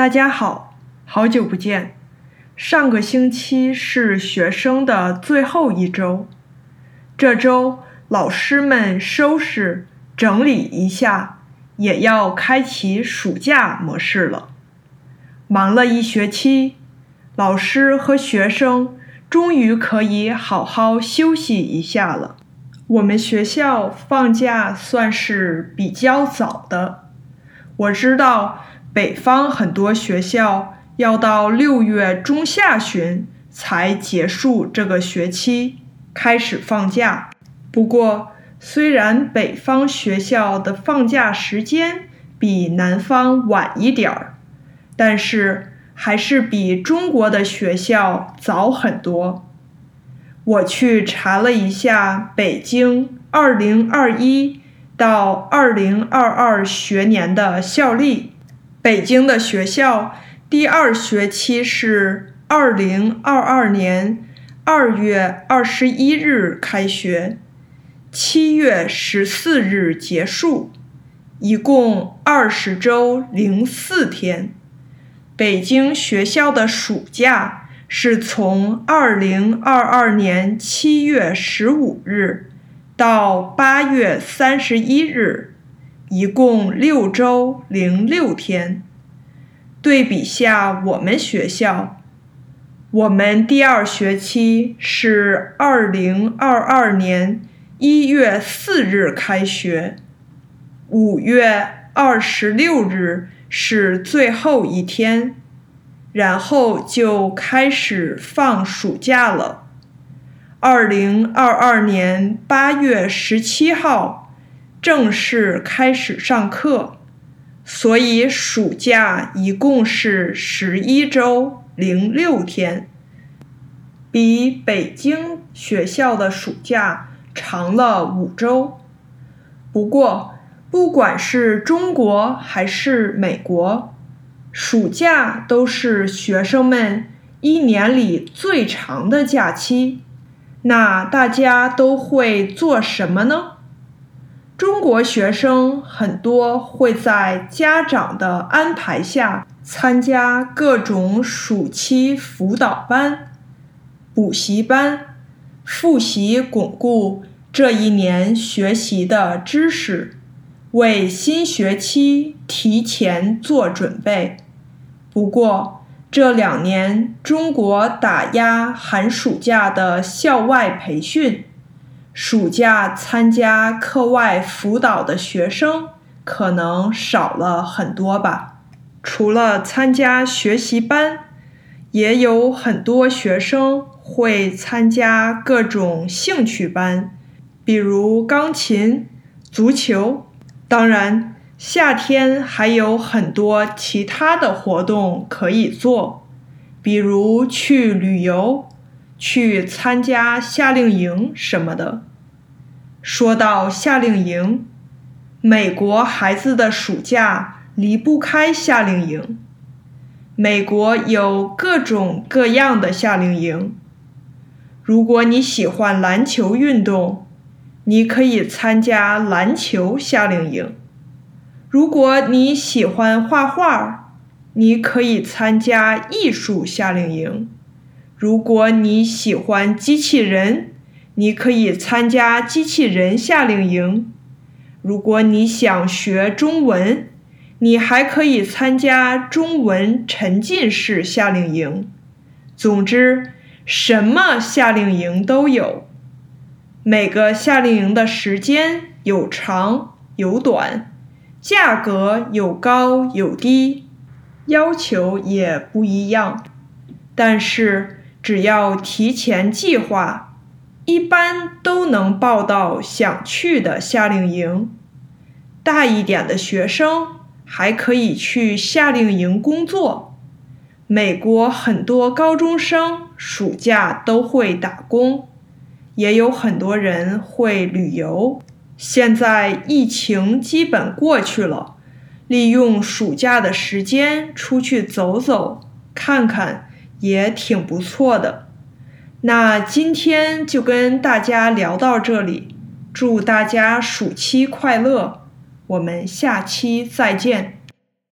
大家好，好久不见。上个星期是学生的最后一周，这周老师们收拾整理一下，也要开启暑假模式了。忙了一学期，老师和学生终于可以好好休息一下了。我们学校放假算是比较早的，我知道。北方很多学校要到六月中下旬才结束这个学期，开始放假。不过，虽然北方学校的放假时间比南方晚一点儿，但是还是比中国的学校早很多。我去查了一下北京2021到2022学年的校历。北京的学校第二学期是二零二二年二月二十一日开学，七月十四日结束，一共二十周零四天。北京学校的暑假是从二零二二年七月十五日到八月三十一日。一共六周零六天。对比下我们学校，我们第二学期是二零二二年一月四日开学，五月二十六日是最后一天，然后就开始放暑假了。二零二二年八月十七号。正式开始上课，所以暑假一共是十一周零六天，比北京学校的暑假长了五周。不过，不管是中国还是美国，暑假都是学生们一年里最长的假期。那大家都会做什么呢？中国学生很多会在家长的安排下参加各种暑期辅导班、补习班，复习巩固这一年学习的知识，为新学期提前做准备。不过这两年中国打压寒暑假的校外培训。暑假参加课外辅导的学生可能少了很多吧。除了参加学习班，也有很多学生会参加各种兴趣班，比如钢琴、足球。当然，夏天还有很多其他的活动可以做，比如去旅游。去参加夏令营什么的。说到夏令营，美国孩子的暑假离不开夏令营。美国有各种各样的夏令营。如果你喜欢篮球运动，你可以参加篮球夏令营；如果你喜欢画画，你可以参加艺术夏令营。如果你喜欢机器人，你可以参加机器人夏令营。如果你想学中文，你还可以参加中文沉浸式夏令营。总之，什么夏令营都有。每个夏令营的时间有长有短，价格有高有低，要求也不一样。但是。只要提前计划，一般都能报到想去的夏令营。大一点的学生还可以去夏令营工作。美国很多高中生暑假都会打工，也有很多人会旅游。现在疫情基本过去了，利用暑假的时间出去走走，看看。也挺不错的，那今天就跟大家聊到这里，祝大家暑期快乐，我们下期再见。